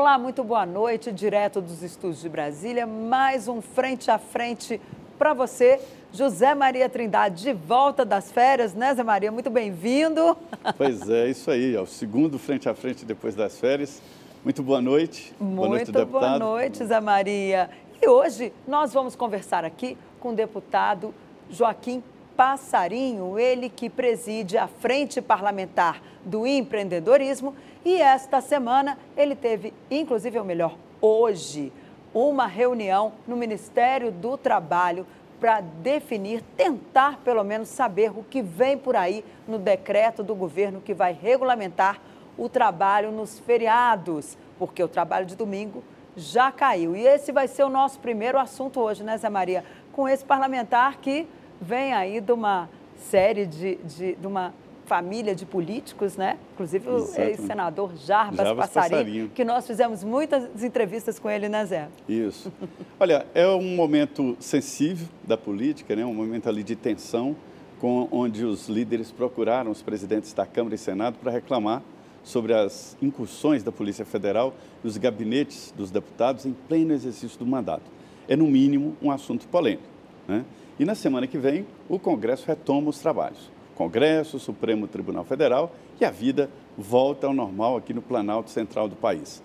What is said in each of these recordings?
Olá, muito boa noite, direto dos estúdios de Brasília. Mais um frente a frente para você. José Maria Trindade, de volta das férias, né, Zé Maria? Muito bem-vindo. Pois é, isso aí, é o segundo frente a frente depois das férias. Muito boa noite. Muito boa noite, deputado. boa noite, Zé Maria. E hoje nós vamos conversar aqui com o deputado Joaquim Passarinho, ele que preside a Frente Parlamentar do Empreendedorismo. E esta semana ele teve, inclusive, ou melhor, hoje, uma reunião no Ministério do Trabalho para definir, tentar pelo menos saber o que vem por aí no decreto do governo que vai regulamentar o trabalho nos feriados, porque o trabalho de domingo já caiu. E esse vai ser o nosso primeiro assunto hoje, né, Zé Maria? Com esse parlamentar que vem aí de uma série de, de, de uma família de políticos, né? Inclusive o ex-senador Jarbas, Jarbas Passarinho, Passarinho, que nós fizemos muitas entrevistas com ele, né, Zé? Isso. Olha, é um momento sensível da política, né? um momento ali de tensão, com, onde os líderes procuraram os presidentes da Câmara e Senado para reclamar sobre as incursões da Polícia Federal e os gabinetes dos deputados em pleno exercício do mandato. É, no mínimo, um assunto polêmico. Né? E na semana que vem, o Congresso retoma os trabalhos. Congresso, Supremo Tribunal Federal e a vida volta ao normal aqui no Planalto Central do país.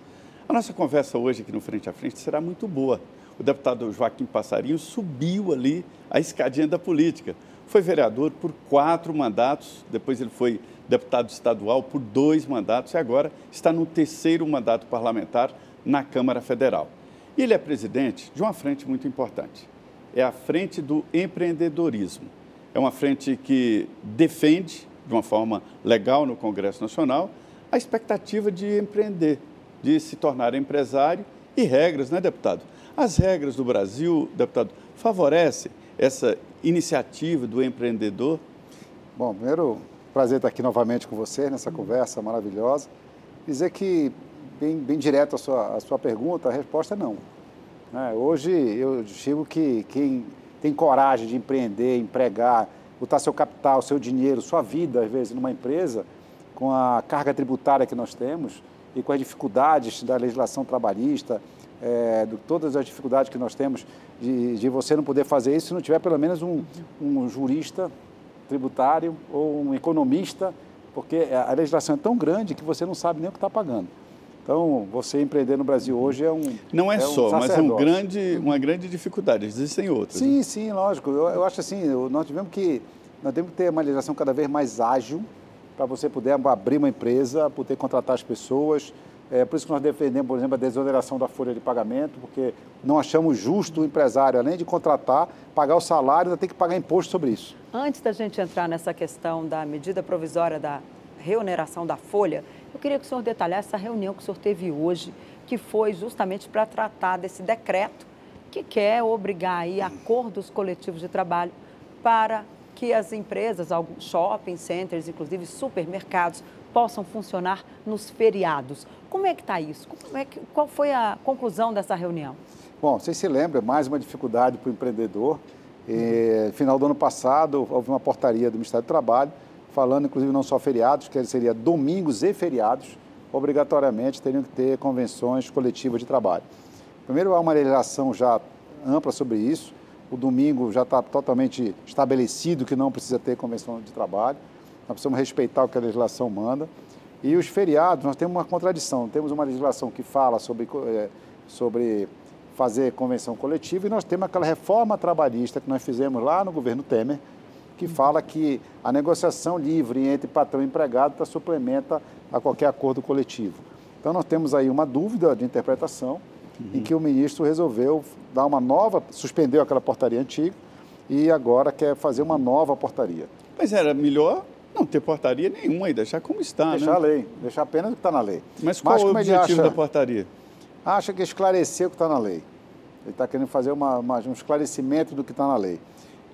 A nossa conversa hoje aqui no Frente a Frente será muito boa. O deputado Joaquim Passarinho subiu ali a escadinha da política. Foi vereador por quatro mandatos, depois ele foi deputado estadual por dois mandatos e agora está no terceiro mandato parlamentar na Câmara Federal. Ele é presidente de uma frente muito importante. É a Frente do Empreendedorismo. É uma frente que defende, de uma forma legal no Congresso Nacional, a expectativa de empreender, de se tornar empresário e regras, né, deputado? As regras do Brasil, deputado, favorecem essa iniciativa do empreendedor? Bom, primeiro, prazer estar aqui novamente com você nessa conversa maravilhosa. Dizer que, bem, bem direto a sua, a sua pergunta, a resposta é não. É, hoje eu digo que quem tem coragem de empreender, empregar, botar seu capital, seu dinheiro, sua vida, às vezes, numa empresa, com a carga tributária que nós temos e com as dificuldades da legislação trabalhista, é, de todas as dificuldades que nós temos de, de, você não poder fazer isso se não tiver pelo menos um, um jurista tributário ou um economista, porque a legislação é tão grande que você não sabe nem o que está pagando. Então, você empreender no Brasil hoje é um. Não é, é só, um mas é um grande, uma grande dificuldade. Existem outras. Sim, né? sim, lógico. Eu, eu, acho assim, nós tivemos que. Nós temos que ter uma legislação cada vez mais ágil para você poder abrir uma empresa, poder contratar as pessoas, é por isso que nós defendemos, por exemplo, a desoneração da folha de pagamento, porque não achamos justo o empresário, além de contratar, pagar o salário, ainda tem que pagar imposto sobre isso. Antes da gente entrar nessa questão da medida provisória da reoneração da folha, eu queria que o senhor detalhasse essa reunião que o senhor teve hoje, que foi justamente para tratar desse decreto que quer obrigar aí acordos coletivos de trabalho para que as empresas, alguns shopping centers, inclusive supermercados, possam funcionar nos feriados. Como é que está isso? É que, qual foi a conclusão dessa reunião? Bom, vocês se lembram, mais uma dificuldade para o empreendedor. Uhum. final do ano passado, houve uma portaria do Ministério do Trabalho, falando inclusive não só feriados, que seria domingos e feriados, obrigatoriamente teriam que ter convenções coletivas de trabalho. Primeiro, há uma legislação já ampla sobre isso. O domingo já está totalmente estabelecido que não precisa ter convenção de trabalho. Nós precisamos respeitar o que a legislação manda. E os feriados, nós temos uma contradição. Temos uma legislação que fala sobre, é, sobre fazer convenção coletiva e nós temos aquela reforma trabalhista que nós fizemos lá no governo Temer, que fala que a negociação livre entre patrão e empregado tá, suplementa a qualquer acordo coletivo. Então nós temos aí uma dúvida de interpretação uhum. em que o ministro resolveu dar uma nova, suspendeu aquela portaria antiga e agora quer fazer uma nova portaria. Mas era melhor não ter portaria nenhuma e deixar como está, Deixar né? a lei, deixar apenas o que está na lei. Mas qual Mas, é o objetivo acha, da portaria? Acha que esclarecer o que está na lei. Ele está querendo fazer uma, uma, um esclarecimento do que está na lei.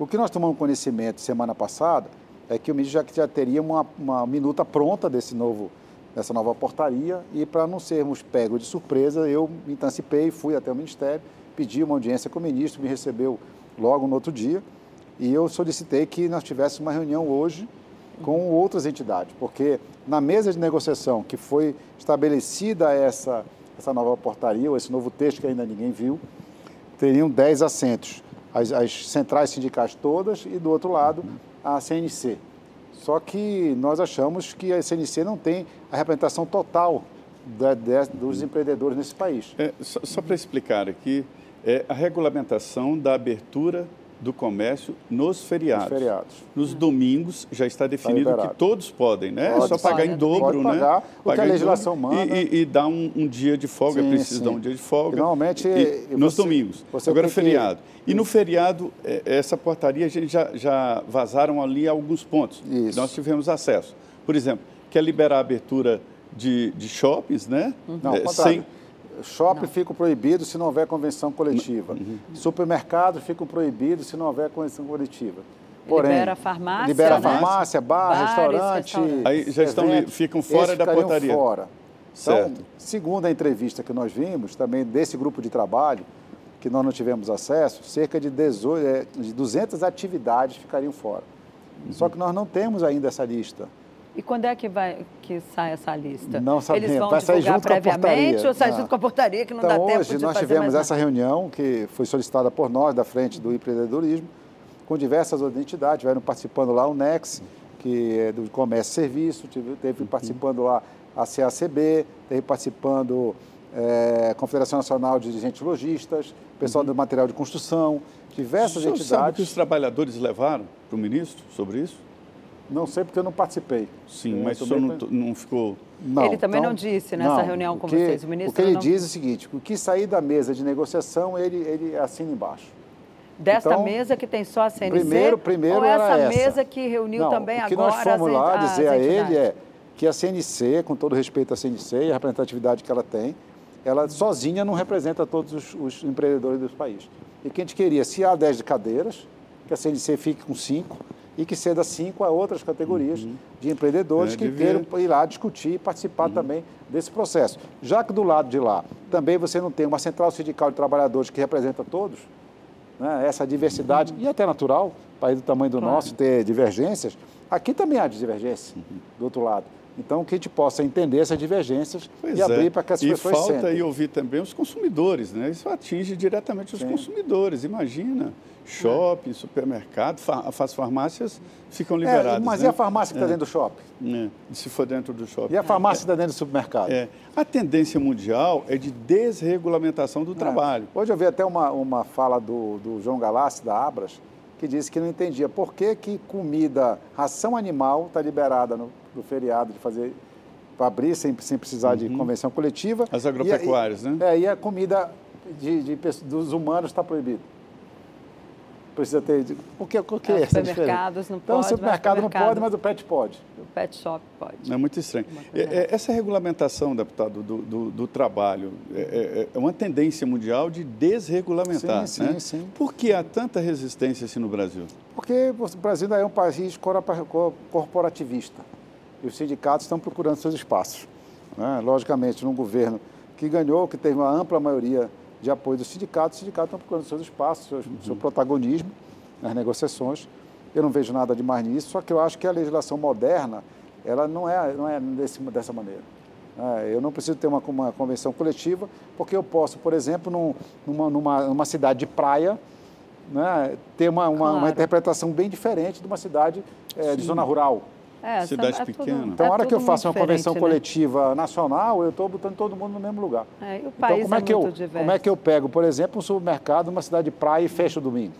O que nós tomamos conhecimento semana passada é que o ministro já, já teria uma, uma minuta pronta desse novo, dessa nova portaria e para não sermos pegos de surpresa, eu me antecipei, fui até o Ministério, pedi uma audiência com o ministro, me recebeu logo no outro dia e eu solicitei que nós tivéssemos uma reunião hoje com outras entidades, porque na mesa de negociação que foi estabelecida essa, essa nova portaria, ou esse novo texto que ainda ninguém viu, teriam 10 assentos. As, as centrais sindicais todas e, do outro lado, a CNC. Só que nós achamos que a CNC não tem a representação total da, de, dos empreendedores nesse país. É, só, só para explicar aqui, é a regulamentação da abertura do comércio nos feriados. Nos, feriados. nos domingos já está definido tá que todos podem, né? Pode, é só pagar em dobro, pode pagar, né? O que a legislação manda. E, e, e dar um, um, dia de folga, sim, precisa sim. dar um dia de folga. E normalmente. E, nos domingos. Agora feriado. Que... E no feriado, é, essa portaria, a gente já, já vazaram ali alguns pontos. Isso. Nós tivemos acesso. Por exemplo, quer liberar a abertura de, de shoppings, né? Não, é, sem Shopping fica proibido se não houver convenção coletiva. Uhum. Supermercados ficam proibidos se não houver convenção coletiva. Porém, libera a farmácia, libera né? farmácia, bar, Bares, restaurante. Aí já estão, eventos, ficam fora da portaria. fora. Então, segundo a entrevista que nós vimos, também desse grupo de trabalho, que nós não tivemos acesso, cerca de, 18, é, de 200 atividades ficariam fora. Uhum. Só que nós não temos ainda essa lista. E quando é que vai que sai essa lista? Não sabemos. Eles vão vai sair junto previamente ou sai não. junto com a portaria que não então, dá tempo hoje de nós fazer tivemos mais essa reunião que foi solicitada por nós da frente do empreendedorismo com diversas outras entidades, tiveram participando lá o Nex, que é do comércio e serviço, teve, teve uhum. participando lá a CACB, teve participando é, a Confederação Nacional de Dirigentes Logistas, pessoal uhum. do material de construção, diversas o entidades. Sabe que os trabalhadores levaram para o ministro sobre isso? Não sei porque eu não participei. Sim, eu mas o senhor não, não, ficou. Não, ele também então, não disse nessa não, reunião com que, vocês. O ministro o que ele não... diz é o seguinte: o que sair da mesa de negociação, ele, ele assina embaixo. Desta então, mesa que tem só a CNC? Primeiro, primeiro ou essa, essa mesa que reuniu não, também agora. O que agora nós fomos lá dizer a ele é que a CNC, com todo respeito à CNC e a representatividade que ela tem, ela sozinha não representa todos os, os empreendedores do país. E que a gente queria, se há 10 cadeiras, que a CNC fique com 5 e que ceda cinco a outras categorias uhum. de empreendedores é, que queiram ir lá discutir e participar uhum. também desse processo. Já que do lado de lá também você não tem uma central sindical de trabalhadores que representa todos, né, essa diversidade, uhum. e até natural, país do tamanho do claro. nosso, ter divergências, aqui também há divergência uhum. do outro lado. Então, que a gente possa entender essas divergências pois e é. abrir para que as e pessoas falta sentem. E ouvir também os consumidores, né? Isso atinge diretamente os Sim. consumidores, imagina. Shopping, é. supermercado, as farmácias ficam liberadas. É, mas né? e a farmácia que está é. dentro do shopping? É. Se for dentro do shopping. E a farmácia que está dentro do supermercado? É. A tendência mundial é de desregulamentação do trabalho. Hoje eu vi até uma, uma fala do, do João Galassi, da Abras, que disse que não entendia por que, que comida, ração animal está liberada no, no feriado de fazer para abrir sem, sem precisar uhum. de convenção coletiva. As agropecuárias, e, né? É, e a comida de, de, dos humanos está proibida precisa ter. O que, o que é, é essa supermercados não então, pode. Então, o supermercado não pode, mas o pet pode. O pet shop pode. É muito estranho. É, é, essa regulamentação, deputado, do, do, do trabalho, é, é, é, uma tendência mundial de desregulamentar. Sim, né? sim, sim. Por que há tanta resistência assim no Brasil? Porque o Brasil ainda é um país corporativista. E os sindicatos estão procurando seus espaços. Né? Logicamente, num governo que ganhou, que teve uma ampla maioria de apoio dos sindicatos. Os sindicatos estão procurando seus espaços, seu, uhum. seu protagonismo nas negociações. Eu não vejo nada de mais nisso, só que eu acho que a legislação moderna ela não é, não é desse, dessa maneira. É, eu não preciso ter uma, uma convenção coletiva, porque eu posso, por exemplo, num, numa, numa, numa cidade de praia, né, ter uma, uma, claro. uma, interpretação bem diferente de uma cidade é, de zona rural. É, cidade é pequena. Tudo, então, a hora que eu faço uma convenção né? coletiva nacional, eu estou botando todo mundo no mesmo lugar. É, o país então, como é, é que muito eu, diverso. Como é que eu pego, por exemplo, um supermercado numa cidade de praia e fecho o domingo?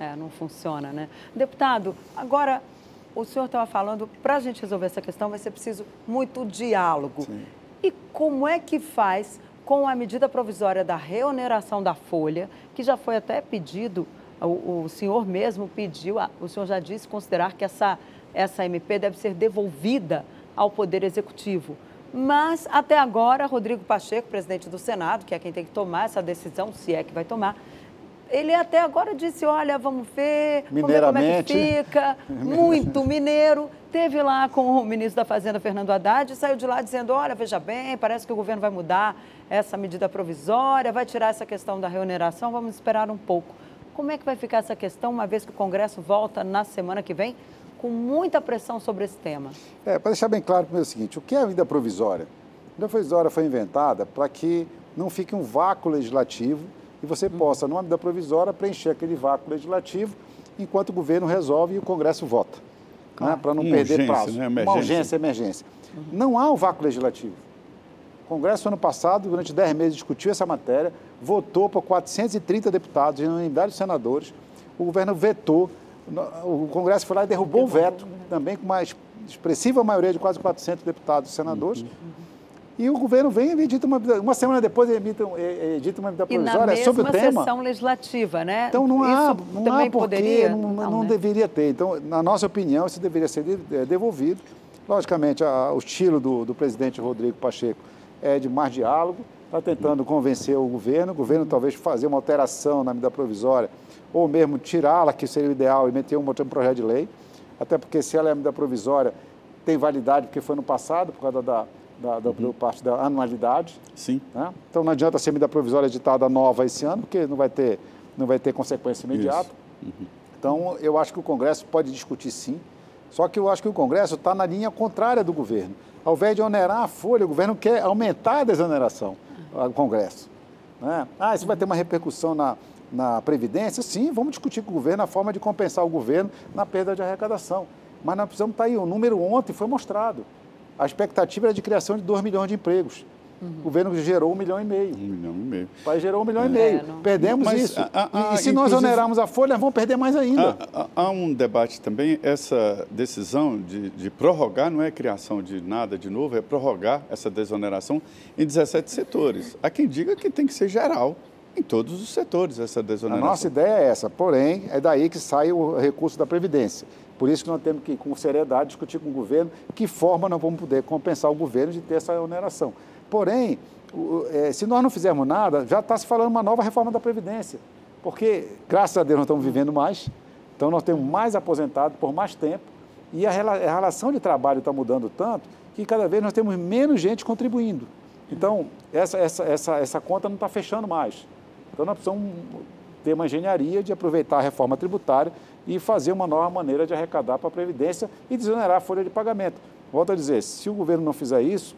É, não funciona, né? Deputado, agora o senhor estava falando, para a gente resolver essa questão vai ser preciso muito diálogo. Sim. E como é que faz com a medida provisória da reoneração da folha, que já foi até pedido, o, o senhor mesmo pediu, o senhor já disse considerar que essa essa MP deve ser devolvida ao Poder Executivo. Mas, até agora, Rodrigo Pacheco, presidente do Senado, que é quem tem que tomar essa decisão, se é que vai tomar, ele até agora disse, olha, vamos ver, vamos ver como é que fica, muito mineiro. Teve lá com o ministro da Fazenda, Fernando Haddad, e saiu de lá dizendo, olha, veja bem, parece que o governo vai mudar essa medida provisória, vai tirar essa questão da reoneração, vamos esperar um pouco. Como é que vai ficar essa questão, uma vez que o Congresso volta na semana que vem? Com muita pressão sobre esse tema. É, para deixar bem claro primeiro o seguinte, o que é a vida provisória? A vida provisória foi inventada para que não fique um vácuo legislativo e você possa, no âmbito da provisória, preencher aquele vácuo legislativo enquanto o governo resolve e o Congresso vota. Claro. Né, Para não uma perder urgência, prazo. Né? Uma urgência, emergência. Uhum. Não há o vácuo legislativo. O Congresso, ano passado, durante 10 meses, discutiu essa matéria, votou por 430 deputados, em unanimidade de senadores. O governo vetou, o Congresso foi lá e derrubou o veto, também com uma expressiva maioria de quase 400 deputados e senadores. E o governo vem e edita uma, uma semana depois edita, edita uma medida provisória sobre o tema. E na legislativa, né? Então não há, isso não há porquê, poderia, não, não, não né? deveria ter. Então, na nossa opinião, isso deveria ser é, devolvido. Logicamente, a, o estilo do, do presidente Rodrigo Pacheco é de mais diálogo, está tentando convencer o governo, o governo talvez fazer uma alteração na medida provisória, ou mesmo tirá-la, que seria o ideal, e meter um, um projeto de lei, até porque se ela é medida provisória, tem validade, porque foi no passado, por causa da, da, da uhum. parte da anualidade. Sim. Né? Então não adianta ser medida provisória editada nova esse ano, porque não vai ter, não vai ter consequência imediata. Uhum. Então eu acho que o Congresso pode discutir sim, só que eu acho que o Congresso está na linha contrária do governo. Ao invés de onerar a folha, o governo quer aumentar a desoneração ao Congresso. Né? Ah, isso vai ter uma repercussão na, na Previdência? Sim, vamos discutir com o governo a forma de compensar o governo na perda de arrecadação. Mas nós precisamos estar tá aí, o número ontem foi mostrado a expectativa era de criação de 2 milhões de empregos. Uhum. O governo gerou um milhão e meio. Um milhão e meio. O país gerou um milhão é, e meio. Não... Perdemos Mas, isso. A, a, a, e, se nós onerarmos a folha, vamos perder mais ainda. Há, um debate também, essa decisão de, de, prorrogar não é criação de nada de novo, é prorrogar essa desoneração em 17 setores. Há quem diga que tem que ser geral. Em todos os setores, essa desoneração. A nossa ideia é essa, porém, é daí que sai o recurso da Previdência. Por isso que nós temos que, com seriedade, discutir com o governo que forma nós vamos poder compensar o governo de ter essa oneração. Porém, é, se nós não fizermos nada, já está se falando uma nova reforma da Previdência. Porque, graças a Deus, nós estamos vivendo mais, então nós temos mais aposentados por mais tempo e a, relação de trabalho está mudando tanto que cada vez nós temos menos gente contribuindo. Então, essa, essa, essa, essa conta não está fechando mais. Então, nós precisamos ter uma engenharia de aproveitar a reforma tributária e fazer uma nova maneira de arrecadar para a Previdência e desonerar a folha de pagamento. Volto a dizer, se o governo não fizer isso,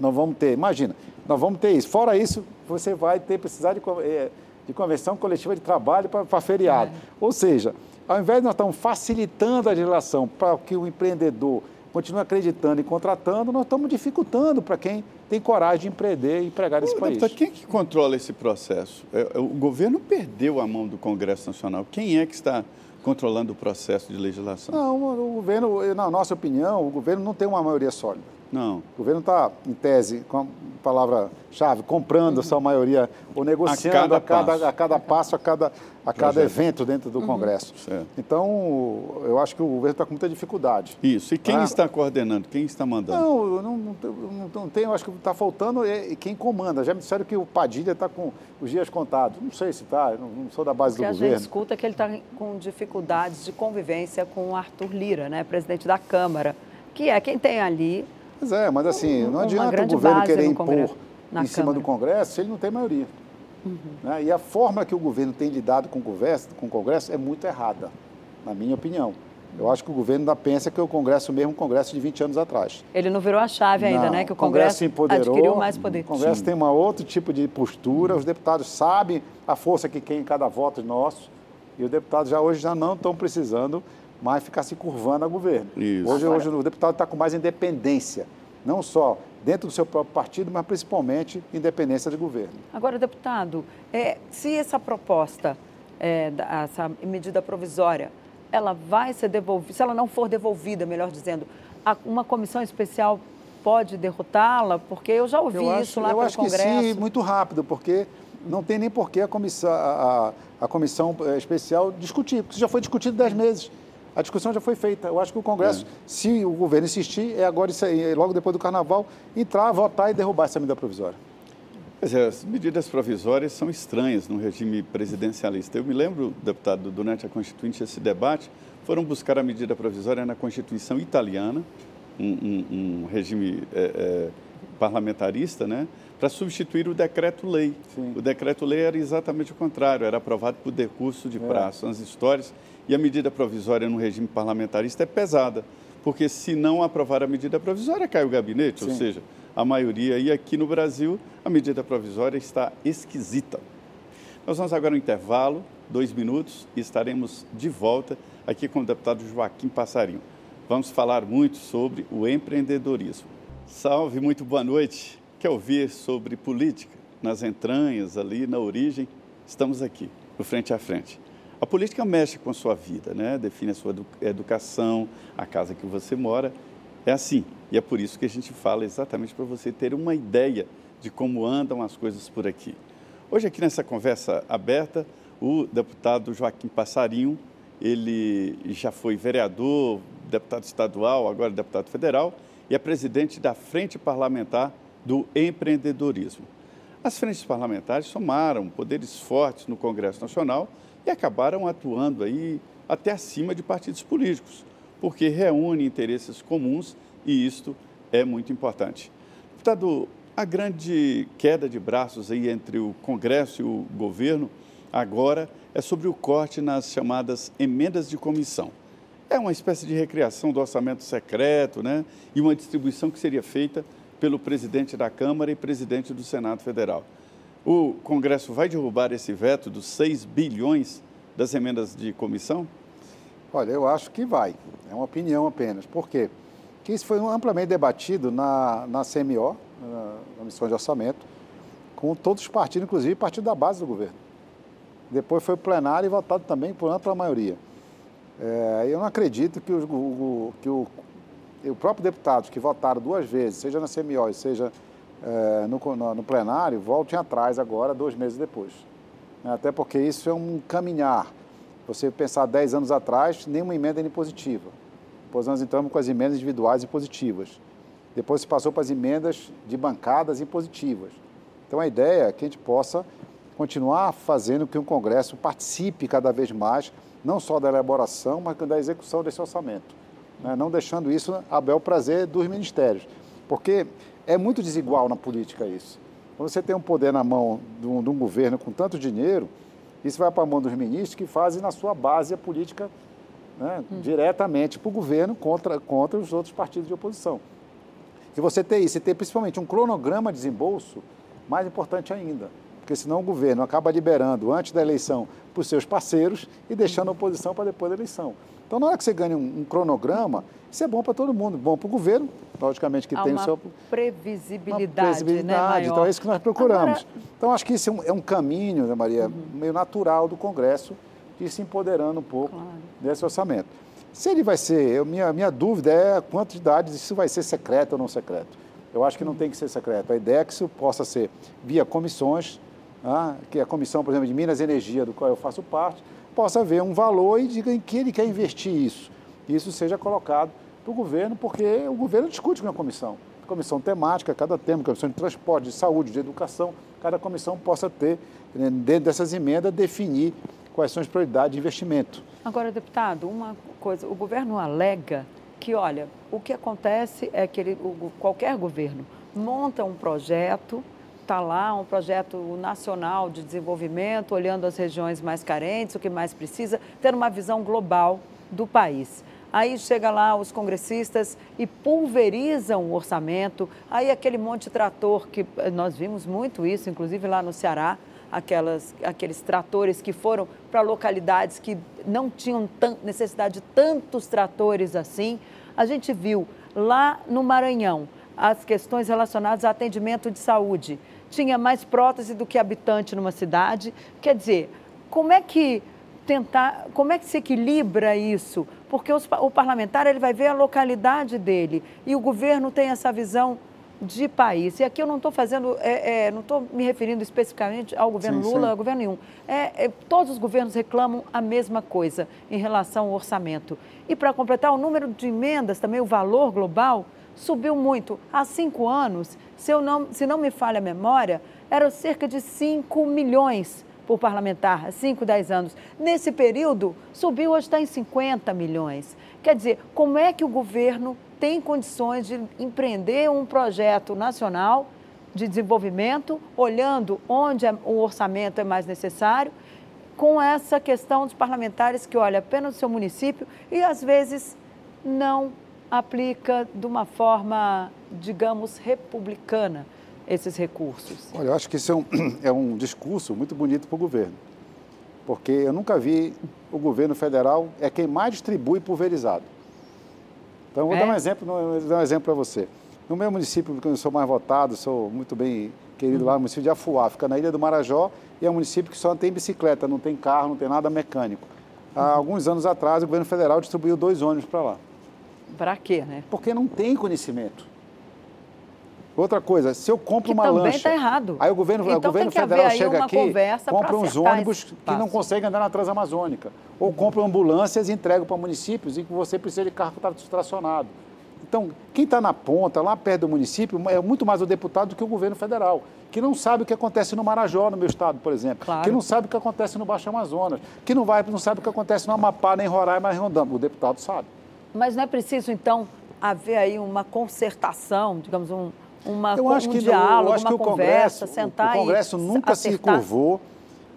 nós vamos ter, imagina, nós vamos ter isso. Fora isso, você vai ter precisar de, eh, de convenção coletiva de trabalho para feriado. É. Ou seja, ao invés de nós estamos facilitando a legislação para que o empreendedor continue acreditando e contratando, nós estamos dificultando para quem tem coragem de empreender e empregar nesse país. Deputado, quem é que controla esse processo? É, é, o governo perdeu a mão do Congresso Nacional. Quem é que está controlando o processo de legislação? Não, o governo, na nossa opinião, o governo não tem uma maioria sólida. Não. O governo está, em tese, com a palavra-chave, comprando essa maioria ou negociando a cada, a cada, a cada passo, a cada, a cada evento dentro do uhum. Congresso. Certo. Então, eu acho que o governo está com muita dificuldade. Isso. E quem ah, está coordenando? Quem está mandando? Não, não, não, não, não tem. Eu acho que está faltando é quem comanda. Já me disseram que o Padilha está com os dias contados. Não sei se está, não, não sou da base Porque do governo. A gente escuta que ele está com dificuldades de convivência com o Arthur Lira, né, presidente da Câmara, que é quem tem ali Pois é, mas assim, não adianta o governo querer impor em Câmara. cima do Congresso se ele não tem maioria. Uhum. Né? E a forma que o governo tem lidado com o, Congresso, com o Congresso é muito errada, na minha opinião. Eu acho que o governo ainda pensa que é o Congresso mesmo Congresso de 20 anos atrás. Ele não virou a chave ainda, não, né? Que o Congresso, Congresso empoderou, adquiriu mais poder. O Congresso Sim. tem um outro tipo de postura, os deputados sabem a força que tem em cada voto nosso, e os deputados já hoje já não estão precisando mais ficar se curvando a governo. Isso. Hoje, hoje o deputado está com mais independência não só dentro do seu próprio partido, mas principalmente independência de governo. Agora, deputado, é, se essa proposta, é, essa medida provisória, ela vai ser devolvida, se ela não for devolvida, melhor dizendo, uma comissão especial pode derrotá-la? Porque eu já ouvi eu isso acho, lá eu pelo acho Congresso. que sim, muito rápido, porque não tem nem por que a comissão, a, a comissão é, especial discutir, porque isso já foi discutido dez meses a discussão já foi feita. Eu acho que o Congresso, é. se o governo insistir, é agora isso aí, logo depois do Carnaval, entrar, votar e derrubar essa medida provisória. Pois é, as medidas provisórias são estranhas no regime presidencialista. Eu me lembro, deputado, durante a Constituinte, esse debate, foram buscar a medida provisória na Constituição italiana, um, um, um regime é, é, parlamentarista, né? para substituir o decreto-lei. O decreto-lei era exatamente o contrário, era aprovado por decurso de é. prazo. São as histórias e a medida provisória no regime parlamentarista é pesada, porque se não aprovar a medida provisória, cai o gabinete, Sim. ou seja, a maioria. E aqui no Brasil, a medida provisória está esquisita. Nós vamos agora no intervalo, dois minutos, e estaremos de volta aqui com o deputado Joaquim Passarinho. Vamos falar muito sobre o empreendedorismo. Salve, muito boa noite. Quer ouvir sobre política? Nas entranhas, ali na origem, estamos aqui, no Frente a Frente. A política mexe com a sua vida, né? define a sua educação, a casa que você mora. É assim, e é por isso que a gente fala exatamente para você ter uma ideia de como andam as coisas por aqui. Hoje, aqui nessa conversa aberta, o deputado Joaquim Passarinho, ele já foi vereador, deputado estadual, agora deputado federal, e é presidente da Frente Parlamentar do Empreendedorismo. As frentes parlamentares somaram poderes fortes no Congresso Nacional e acabaram atuando aí até acima de partidos políticos, porque reúne interesses comuns e isto é muito importante. Deputado, a grande queda de braços aí entre o Congresso e o governo agora é sobre o corte nas chamadas emendas de comissão. É uma espécie de recriação do orçamento secreto, né? E uma distribuição que seria feita pelo presidente da Câmara e presidente do Senado Federal. O Congresso vai derrubar esse veto dos 6 bilhões das emendas de comissão? Olha, eu acho que vai. É uma opinião apenas. Por quê? Porque isso foi amplamente debatido na, na CMO, na, na missão de orçamento, com todos os partidos, inclusive o partido da base do governo. Depois foi plenário e votado também por ampla maioria. É, eu não acredito que, o, o, que o, o próprio deputados que votaram duas vezes, seja na CMO, seja é, no, no, no, plenário voltem atrás agora, dois meses depois. Até porque isso é um caminhar. Você pensar dez anos atrás, nenhuma emenda era impositiva. Depois nós entramos com as emendas individuais impositivas. Depois se passou para as emendas de bancadas impositivas. Então a ideia é que a gente possa continuar fazendo que o Congresso participe cada vez mais, não só da elaboração, mas da execução desse orçamento. Né? Não deixando isso a bel prazer dos ministérios. Porque é muito desigual na política isso. Quando você tem um poder na mão de um, de um governo com tanto dinheiro, isso vai para a mão dos ministros que fazem na sua base a política né, hum. diretamente para o governo contra, contra os outros partidos de oposição. E você ter isso, e ter principalmente um cronograma de desembolso, mais importante ainda, porque senão o governo acaba liberando antes da eleição para os seus parceiros e deixando a oposição para depois da eleição. Então, na hora que você ganha um, um cronograma, isso é bom para todo mundo, bom para o governo, logicamente que Há tem o seu... previsibilidade, uma previsibilidade, né, então é isso que nós procuramos. Agora... Então, acho que isso é um, é um caminho, né, Maria, uhum. meio natural do Congresso de se empoderando um pouco claro. desse orçamento. Se ele vai ser, eu, minha, minha dúvida é a quantidade, se isso vai ser secreto ou não secreto. Eu acho que não tem que ser secreto. A ideia é que isso possa ser via comissões, ah, que a comissão, por exemplo, de Minas e Energia, do qual eu faço parte, possa ver um valor e diga em que ele quer investir isso. Isso seja colocado para o governo, porque o governo discute com a comissão. Comissão temática, cada tema, comissão de transporte, de saúde, de educação, cada comissão possa ter, né, dentro dessas emendas, definir quais são as prioridades de investimento. Agora, deputado, uma coisa, o governo alega que, olha, o que acontece é que ele, qualquer governo monta um projeto, está lá, um projeto nacional de desenvolvimento, olhando as regiões mais carentes, o que mais precisa, ter uma visão global do país. Aí chega lá os congressistas e pulverizam o orçamento. Aí aquele monte de trator que eh, nós vimos muito isso, inclusive lá no Ceará, aquelas, aqueles tratores que foram para localidades que não tinham necessidade de tantos tratores assim. A gente viu lá no Maranhão as questões relacionadas a atendimento de saúde. Tinha mais prótese do que habitante numa cidade. Quer dizer, como é que tentar, como é que se equilibra isso? Porque os, o parlamentar ele vai ver a localidade dele e o governo tem essa visão de país. E aqui eu não estou fazendo, é, é, não estou me referindo especificamente ao governo sim, Lula, sim. ao governo nenhum. É, é, todos os governos reclamam a mesma coisa em relação ao orçamento. E para completar, o número de emendas, também o valor global, subiu muito. Há cinco anos, se, eu não, se não me falha a memória, eram cerca de 5 milhões por parlamentar, 5, 10 anos. Nesse período, subiu, hoje está em 50 milhões. Quer dizer, como é que o governo tem condições de empreender um projeto nacional de desenvolvimento, olhando onde é, o orçamento é mais necessário, com essa questão dos parlamentares que olham apenas o seu município e às vezes não aplica de uma forma, digamos, republicana esses recursos? Olha, eu acho que isso é um, é um discurso muito bonito para o governo, porque eu nunca vi o governo federal é quem mais distribui pulverizado. Então, vou é? dar um exemplo, dar um exemplo para você. No meu município, porque eu sou mais votado, sou muito bem querido uhum. lá, o município de Afuá, fica na Ilha do Marajó, e é um município que só tem bicicleta, não tem carro, não tem nada mecânico. Há uhum. alguns anos atrás, o governo federal distribuiu dois ônibus para lá. Para quê, né? Porque não tem conhecimento. Outra coisa, se eu compro que uma também lancha. está errado. Aí o governo, então, o governo federal chega aqui, compra uns ônibus que não conseguem andar na Transamazônica. Ou compra ambulâncias e entrega para municípios em que você precisa de carro tracionado. Então, quem está na ponta, lá perto do município, é muito mais o deputado do que o governo federal, que não sabe o que acontece no Marajó, no meu estado, por exemplo, claro. que não sabe o que acontece no Baixo Amazonas, que não, vai, não sabe o que acontece no Amapá, nem Roraima, nem Rondônia. O deputado sabe. Mas não é preciso, então, haver aí uma concertação, digamos, um, uma, eu acho um que, diálogo, eu acho uma que o conversa, Congresso, sentar O Congresso nunca acertar. se curvou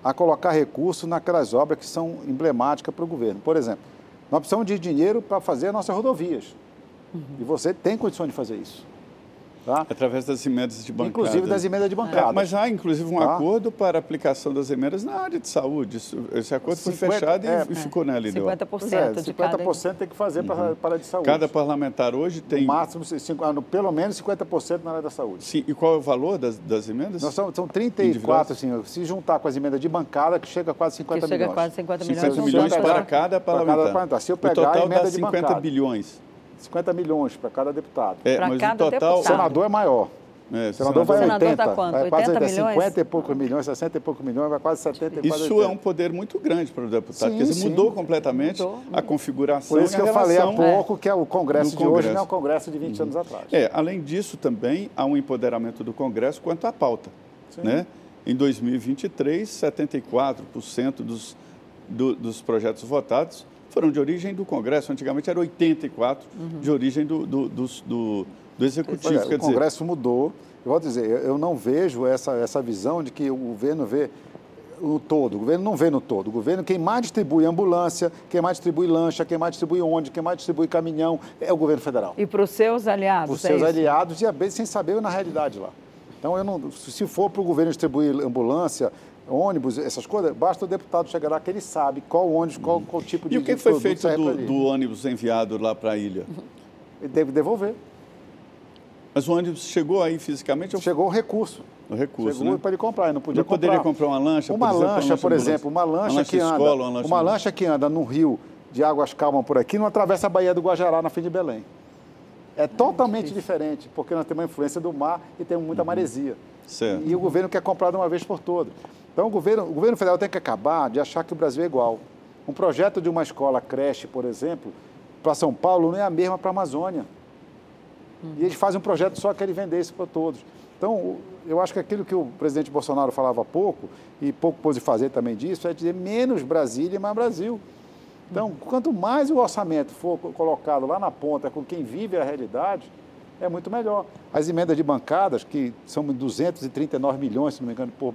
a colocar recursos naquelas obras que são emblemáticas para o governo. Por exemplo, nós precisamos de dinheiro para fazer as nossas rodovias. Uhum. E você tem condições de fazer isso. Tá? Através das emendas de bancada. Inclusive das emendas de bancada. É, mas há, inclusive, um tá? acordo para a aplicação das emendas na área de saúde. Esse acordo 50, foi fechado é, e ficou na LDO. 50% é, de 50% cada... tem que fazer para, uhum. para a de saúde. Cada parlamentar hoje tem... No máximo, cinco, pelo menos 50% na área da saúde. Sim, e qual é o valor das, das emendas? Nós são, são 34, assim, se juntar com as emendas de bancada, que chega a quase 50 que milhões. chega a quase 50 milhões. 50 milhões para cada parlamentar. Para cada parlamentar. Se eu pegar o total a emenda dá de 50 bancada, bilhões. 50 milhões para cada deputado. É, mas cada o total... deputado. O senador é maior. É, o senador vai senador 80, tá quanto? vai quase 80 milhões? 50 e poucos milhões, 60 e poucos milhões, vai quase 70 e quase Isso 80. é um poder muito grande para o deputado, sim, porque sim. mudou completamente mudou. a configuração Por isso que eu falei há pouco que é o Congresso de Congresso. hoje não é o Congresso de 20 uhum. anos atrás. É, além disso também há um empoderamento do Congresso quanto à pauta. Né? Em 2023, 74% dos, do, dos projetos votados foram de origem do Congresso. Antigamente era 84% uhum. de origem do, do, do, do, do Executivo. É, o Congresso dizer... mudou. Eu vou dizer, eu não vejo essa, essa visão de que o governo vê o todo. O governo não vê no todo. O governo, quem mais distribui ambulância, quem mais distribui lancha, quem mais distribui ônibus, quem mais distribui caminhão, é o governo federal. E para os seus aliados? Para os seus é aliados, e a sem saber na realidade lá. Então, eu não, se for para o governo distribuir ambulância, ônibus, essas coisas, basta o deputado chegar lá que ele sabe qual ônibus, qual, qual tipo de E o que foi feito do, do, ônibus enviado lá para a ilha? Ele deve devolver. Mas o ônibus chegou aí fisicamente? Ou... Chegou o recurso. O recurso, Chegou né? para ele comprar, ele não podia não comprar. poderia comprar uma lancha, uma por exemplo, lancha, por exemplo, uma lancha, que anda, escola, uma lancha, uma lancha que anda no rio de águas calmas por aqui, não atravessa a Baía do Guajará na fim de Belém. É totalmente diferente, porque nós temos uma influência do mar e temos muita maresia. Certo. E o governo quer comprar de uma vez por todas. Então, o governo, o governo federal tem que acabar de achar que o Brasil é igual. Um projeto de uma escola creche, por exemplo, para São Paulo não é a mesma para a Amazônia. E eles fazem um projeto só que ele vender isso para todos. Então, eu acho que aquilo que o presidente Bolsonaro falava pouco, e pouco pôde fazer também disso, é dizer menos Brasília e mais Brasil. Então, quanto mais o orçamento for colocado lá na ponta com quem vive a realidade, é muito melhor. As emendas de bancadas, que são 239 milhões, se não me engano, por,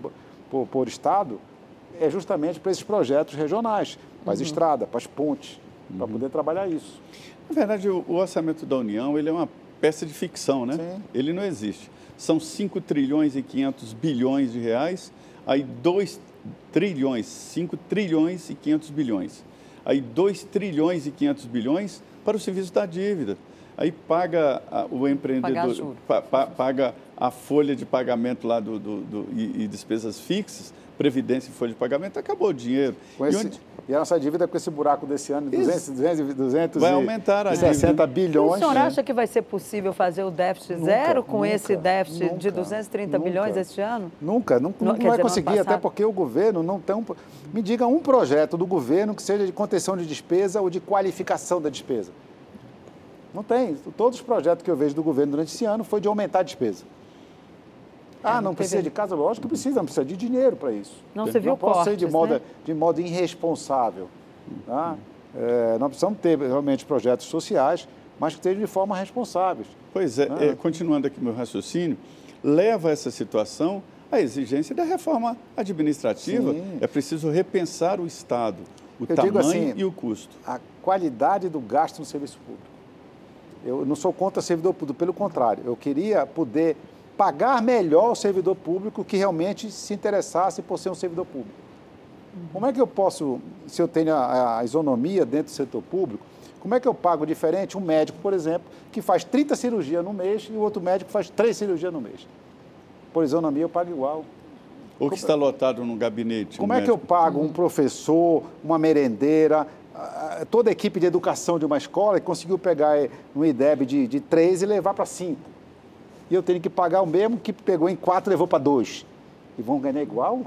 por, por estado, é justamente para esses projetos regionais, para as uhum. estradas, para as pontes, uhum. para poder trabalhar isso. Na verdade, o, o orçamento da União ele é uma peça de ficção, né? Sim. Ele não existe. São 5 trilhões e 500 bilhões de reais, aí 2 trilhões, 5 trilhões e 500 bilhões. Aí 2 trilhões e 500 bilhões para o serviço da dívida. Aí paga a, o empreendedor, pa, pa, paga a folha de pagamento lá do, do, do e, e, despesas fixas, previdência e folha de pagamento, acabou o dinheiro. Com esse, e onde, e a nossa dívida com esse buraco desse ano, 200, 200, 200 vai aumentar a 60 dívida. bilhões. O senhor acha que vai ser possível fazer o déficit nunca, zero com nunca, esse déficit nunca, de 230 nunca, bilhões este ano? Nunca, não, não, não vai conseguir, até porque o governo não tem um... Me diga um projeto do governo que seja de contenção de despesa ou de qualificação da despesa. Não tem. Todos os projetos que eu vejo do governo durante esse ano foi de aumentar a despesa. Ah, não precisa de casa? Lógico que precisa, não precisa de dinheiro para isso. Não, você viu Não pode ser de modo, né? de modo irresponsável. Tá? É, nós precisamos ter realmente projetos sociais, mas que estejam de forma responsáveis. Pois é, é, continuando aqui meu raciocínio, leva essa situação à exigência da reforma administrativa. Sim. É preciso repensar o Estado, o Eu tamanho assim, e o custo. A qualidade do gasto no serviço público. Eu não sou contra servidor público, pelo contrário, eu queria poder pagar melhor o servidor público que realmente se interessasse por ser um servidor público. Como é que eu posso, se eu tenho a, a isonomia dentro do setor público, como é que eu pago diferente um médico, por exemplo, que faz 30 cirurgias no mês e o outro médico faz 3 cirurgias no mês? Por isonomia eu pago igual. Ou que está lotado no gabinete. Como é médico. que eu pago um professor, uma merendeira, toda a equipe de educação de uma escola conseguiu pegar eh, um IDEB de, de 3 e levar para 5? E eu tenho que pagar o mesmo que pegou em 4 e levou para 2. E vão ganhar igual?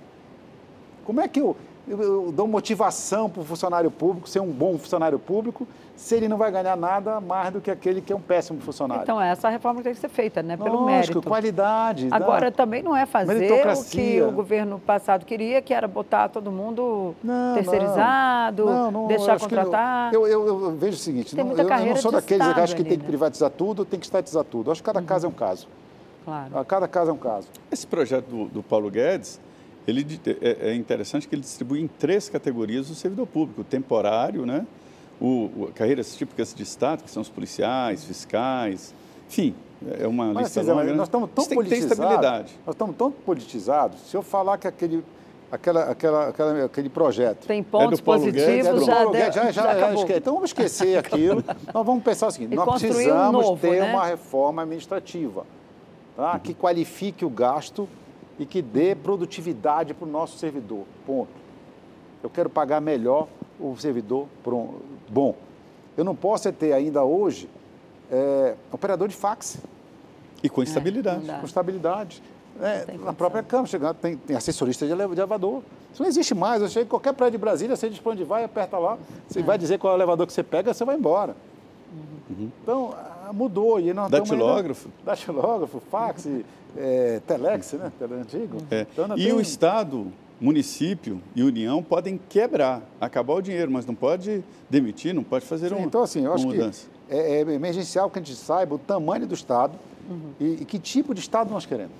Como é que eu, eu, eu dou motivação para o funcionário público ser um bom funcionário público se ele não vai ganhar nada mais do que aquele que é um péssimo funcionário. Então, essa reforma tem que ser feita, né? Pelo Lógico, mérito. qualidade. Agora, também não é fazer o que o governo passado queria, que era botar todo mundo não, terceirizado, não, não, deixar contratar. Eu, eu, eu, vejo o seguinte, tem não, eu, eu não sou daqueles que acham que tem que privatizar tudo, tem que estatizar tudo. Eu acho que cada uhum. caso é um caso. Claro. Cada caso é um caso. Esse projeto do, do Paulo Guedes, ele é, é interessante que ele distribui em três categorias o servidor público, o temporário, né? O, o, carreiras típicas de Estado, que são os policiais, fiscais, enfim, é uma Mas, lista longa. Nós estamos tão politizados. Nós estamos tão politizados. Se eu falar que aquele, aquela, aquela, aquela, aquele projeto tem pontos é positivos, Guedes, é já, Guedes, já, já, já, já Então vamos esquecer aquilo. nós vamos pensar o seguinte: e nós precisamos um novo, ter né? uma reforma administrativa tá? Uhum. que qualifique o gasto e que dê produtividade para o nosso servidor. Ponto. Eu quero pagar melhor o servidor bom. Eu não posso ter ainda hoje é, operador de fax. E com estabilidade. É, com estabilidade. É, na própria Câmara, chegando, tem, tem assessorista de elevador. Isso não existe mais. Eu chego em qualquer prédio de Brasília, você diz para onde vai, aperta lá. Você é. vai dizer qual é o elevador que você pega, você vai embora. Uhum. Então, mudou. E nós datilógrafo. Ainda, datilógrafo, fax, é, telex, né? Antigo. É. Então, e tem... o Estado município e união podem quebrar, acabar o dinheiro, mas não pode demitir, não pode fazer Sim, uma, então, assim, eu acho mudança. Que é, é, emergencial que a gente saiba o tamanho do Estado uhum. e, e, que tipo de Estado nós queremos.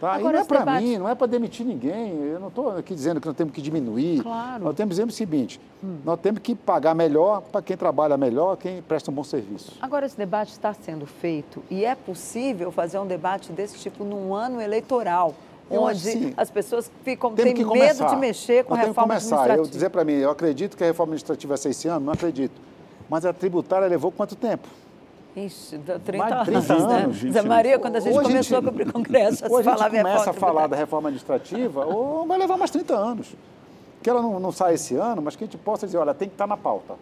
Tá? Agora, e não é para debate... mim, não é para demitir ninguém. Eu não estou aqui dizendo que nós temos que diminuir. Claro. Nós temos que dizer o seguinte: hum. nós temos que pagar melhor para quem trabalha melhor, quem presta um bom serviço. Agora, esse debate está sendo feito e é possível fazer um debate desse tipo num ano eleitoral. Eu onde assim, as pessoas ficam, têm medo começar. de mexer com a reforma administrativa. Eu dizer para mim, eu acredito que a reforma administrativa é ser esse ano, não acredito. Mas a tributária levou quanto tempo? Ixi, 30, Mais 30 anos, anos, né? Zé Maria, quando a gente hoje começou a gente, a cobrir congresso, hoje a gente começa a falar da reforma administrativa, ou vai levar mais 30 anos. Que ela não, não sai esse ano, mas que a gente possa dizer, olha, tem que estar na pauta.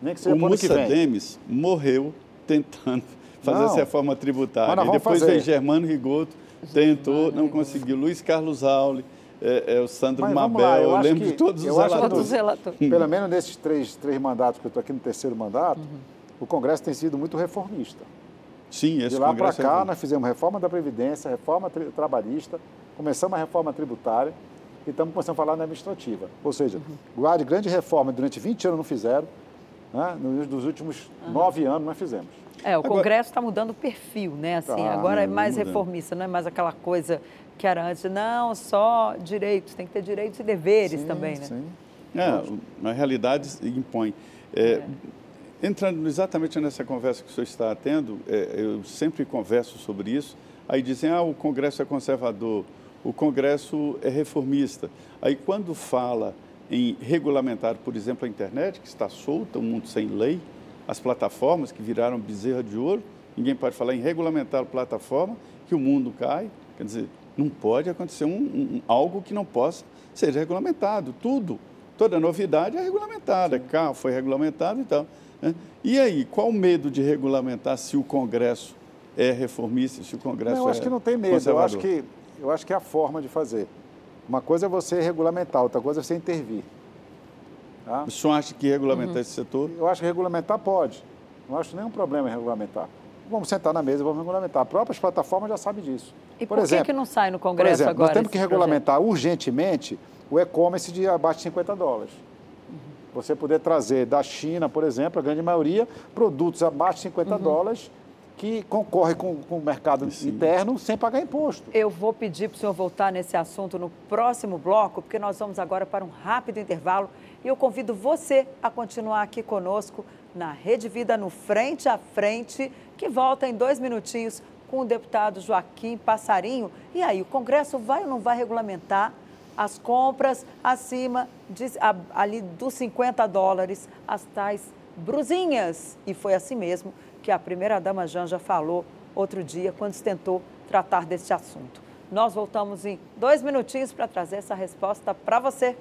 Nem que seja o vem. Demes morreu tentando fazer Não, essa reforma tributária. E depois fazer. veio Germano Rigoto, tentou, não conseguiu. Luiz Carlos Auli, é, é, o Sandro Mas Mabel, lá, eu eu lembro que- de todos os eu acho que relatores. Todos os relatores. Pelo menos nesses três, três mandatos que eu estou aqui no terceiro mandato, o Congresso tem sido muito reformista. Sim, esse De lá para é cá, bom. nós fizemos reforma da Previdência, reforma tri- trabalhista, começamos a reforma tributária e estamos começando a falar na administrativa. Ou seja, uhum. grande reforma durante 20 anos não fizeram, né? nos dos últimos nove anos nós fizemos. É, o Agora- Congresso está mudando o perfil, né? Assim, Tá, agora é né, mais mudando. reformista, não é mais aquela coisa que era antes. Não, só direitos, tem que ter direitos e deveres Sim, também, né? Sim. É, a realidade impõe. É, Entrando exatamente nessa conversa que o senhor está tendo, é, eu sempre converso sobre isso, aí dizem, ah, o Congresso é conservador, o Congresso é reformista. Aí quando fala em regulamentar, por exemplo, a internet, que está solta, um mundo sem lei, as plataformas que viraram bezerra de ouro, ninguém pode falar em regulamentar a plataforma, que o mundo cai. Quer dizer, não pode acontecer um, um- algo que não possa ser regulamentado. Tudo, toda novidade é regulamentada. Carro foi regulamentado e tal. Né? E aí, qual o medo de regulamentar se o Congresso é reformista, se o Congresso Não, eu acho é que não tem medo. Eu acho que, eu acho que é a forma de fazer. Uma coisa é você regulamentar, outra coisa é você intervir. Tá? O senhor acha que regulamentar Uhum. esse setor? Eu acho que regulamentar pode. Não acho nenhum problema em regulamentar. Vamos sentar na mesa e vamos regulamentar. As próprias plataformas já sabem disso. E por, que que não sai no por Congresso exemplo, agora? nós temos que projeto? regulamentar urgentemente o e-commerce de abaixo de 50 dólares. Você poder trazer da China, por exemplo, a grande maioria, produtos abaixo de 50 Uhum. dólares que concorrem com, com o mercado interno sem pagar imposto. Eu vou pedir para o senhor voltar nesse assunto no próximo bloco, porque nós vamos agora para um rápido intervalo e eu convido você a continuar aqui conosco na Rede Vida no Frente a Frente, que volta em dois minutinhos com o deputado Joaquim Passarinho. E aí, o Congresso vai ou não vai regulamentar as compras acima de, ali dos 50 dólares, as tais brusinhas? E foi assim mesmo que a primeira-dama Janja falou outro dia, quando tentou tratar deste assunto. Nós voltamos em dois minutinhos para trazer essa resposta para você.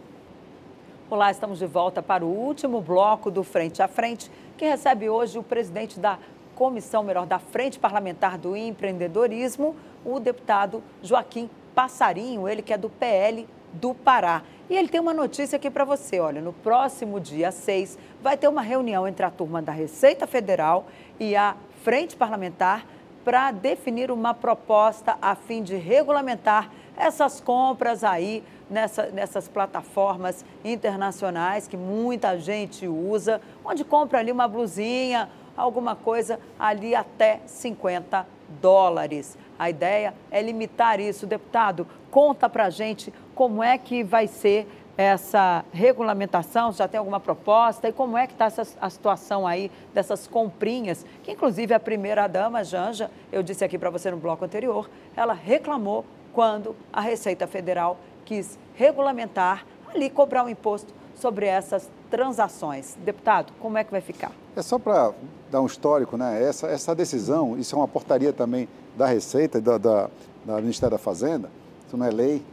Olá, estamos de volta para o último bloco do Frente a Frente, que recebe hoje o presidente da comissão, melhor, da Frente Parlamentar do Empreendedorismo, o deputado Joaquim Passarinho, ele que é do PL do Pará. E ele tem uma notícia aqui para você. Olha, no próximo dia 6 vai ter uma reunião entre a turma da Receita Federal e a Frente Parlamentar para definir uma proposta a fim de regulamentar essas compras aí nessa, nessas plataformas internacionais que muita gente usa, onde compra ali uma blusinha, alguma coisa ali até 50 dólares. A ideia é limitar isso. Deputado, conta para a gente como é que vai ser essa regulamentação, já tem alguma proposta e como é que está a situação aí dessas comprinhas, que inclusive a primeira-dama, Janja, eu disse aqui para você no bloco anterior, ela reclamou quando a Receita Federal quis regulamentar, ali cobrar um imposto sobre essas transações. Deputado, como é que vai ficar? É só para dar um histórico, né? Essa, essa decisão, isso é uma portaria também da Receita e da, da, da Ministério da Fazenda, isso não é lei,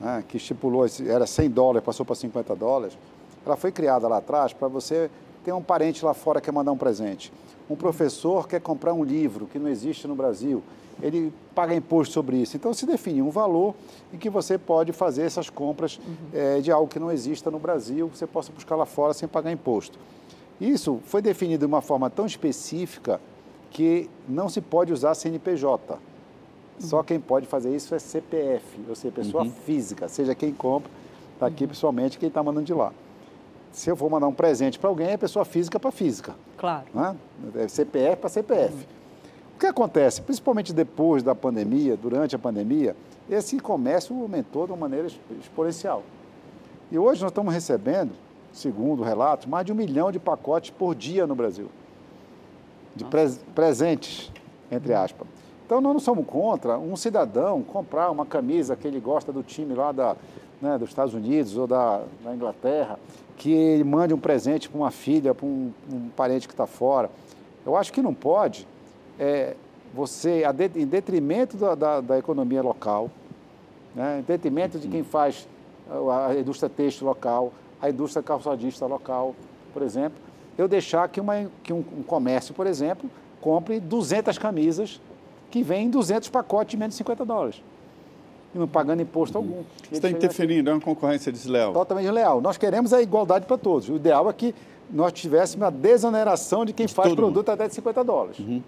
né, que estipulou, era 100 dólares, passou para 50 dólares, ela foi criada lá atrás para você ter um parente lá fora que quer mandar um presente. Um professor quer comprar um livro que não existe no Brasil, ele paga imposto sobre isso. Então se define um valor em que você pode fazer essas compras uhum. é, de algo que não exista no Brasil, você possa buscar lá fora sem pagar imposto. Isso foi definido de uma forma tão específica que não se pode usar CNPJ. Só quem pode fazer isso é CPF, ou seja, pessoa uhum. física, seja quem compra, está aqui uhum. pessoalmente, quem está mandando de lá. Se eu for mandar um presente para alguém, é pessoa física para física. Claro. Né? É CPF para CPF. Uhum. O que acontece, principalmente depois da pandemia, durante a pandemia, esse comércio aumentou de uma maneira exponencial. E hoje nós estamos recebendo, segundo relatos, mais de um milhão de pacotes por dia no Brasil. De pre presentes, entre aspas. Então, nós não somos contra um cidadão comprar uma camisa que ele gosta do time lá da, né, dos Estados Unidos ou da, da, Inglaterra, que ele mande um presente para uma filha, para um, um parente que está fora. Eu acho que não pode é, você, em detrimento da, da, da economia local, né, em detrimento de quem faz a indústria têxtil local, a indústria calçadista local, por exemplo, eu deixar que, uma, que um, um comércio, por exemplo, compre 200 camisas que vem 200 pacotes de menos de 50 dólares. E não pagando imposto uhum. algum. Você está interferindo, é uma concorrência desleal. Totalmente desleal. Nós queremos a igualdade para todos. O ideal é que nós tivéssemos a desoneração de quem de faz produto mundo. até de 50 dólares. Uhum.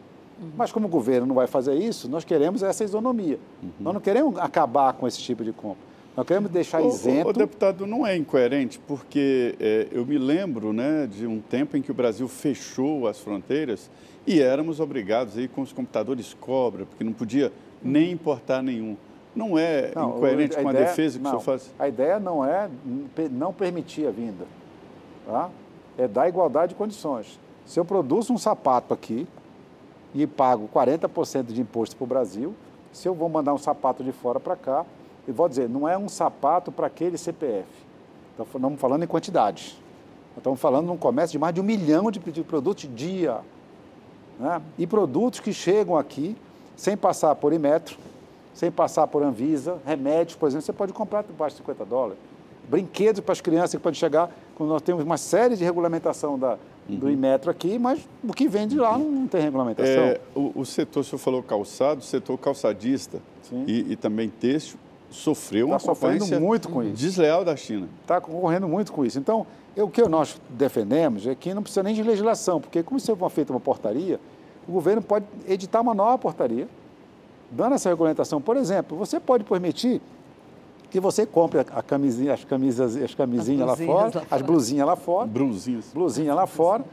Mas como o governo não vai fazer isso, nós queremos essa isonomia. Uhum. Nós não queremos acabar com esse tipo de compra. Nós queremos deixar o, isento. O, deputado não é incoerente, porque é, eu me lembro né, de um tempo em que o Brasil fechou as fronteiras e éramos obrigados aí com os computadores cobra, porque não podia nem importar nenhum. Não é não, incoerente a com a defesa que não, o senhor faz? A ideia não é não permitir a vinda. Tá? É dar igualdade de condições. Se eu produzo um sapato aqui e pago 40% de imposto para o Brasil, se eu vou mandar um sapato de fora para cá, eu vou dizer, não é um sapato para aquele CPF. Então, estamos falando em quantidade. Estamos falando num comércio de mais de um milhão de, produtos dia né? e produtos que chegam aqui sem passar por Imetro, sem passar por Anvisa, remédios, por exemplo, você pode comprar por baixo de 50 dólares. Brinquedos para as crianças que podem chegar, quando nós temos uma série de regulamentação da, uhum. do Imetro aqui, mas o que vem de lá não, não tem regulamentação. É, o, o, setor, o senhor falou calçado, o setor calçadista e, e, também têxtil sofreu tá uma concorrência muito com isso. desleal da China. Está concorrendo muito com isso. Então, o que nós defendemos é que não precisa nem de legislação, porque como se for feita uma portaria, o governo pode editar uma nova portaria, dando essa regulamentação. Por exemplo, você pode permitir que você compre a camisinha, as camisas, as camisinhas as lá, fora, lá fora, as blusinhas lá fora, blusinhas, blusinha lá fora,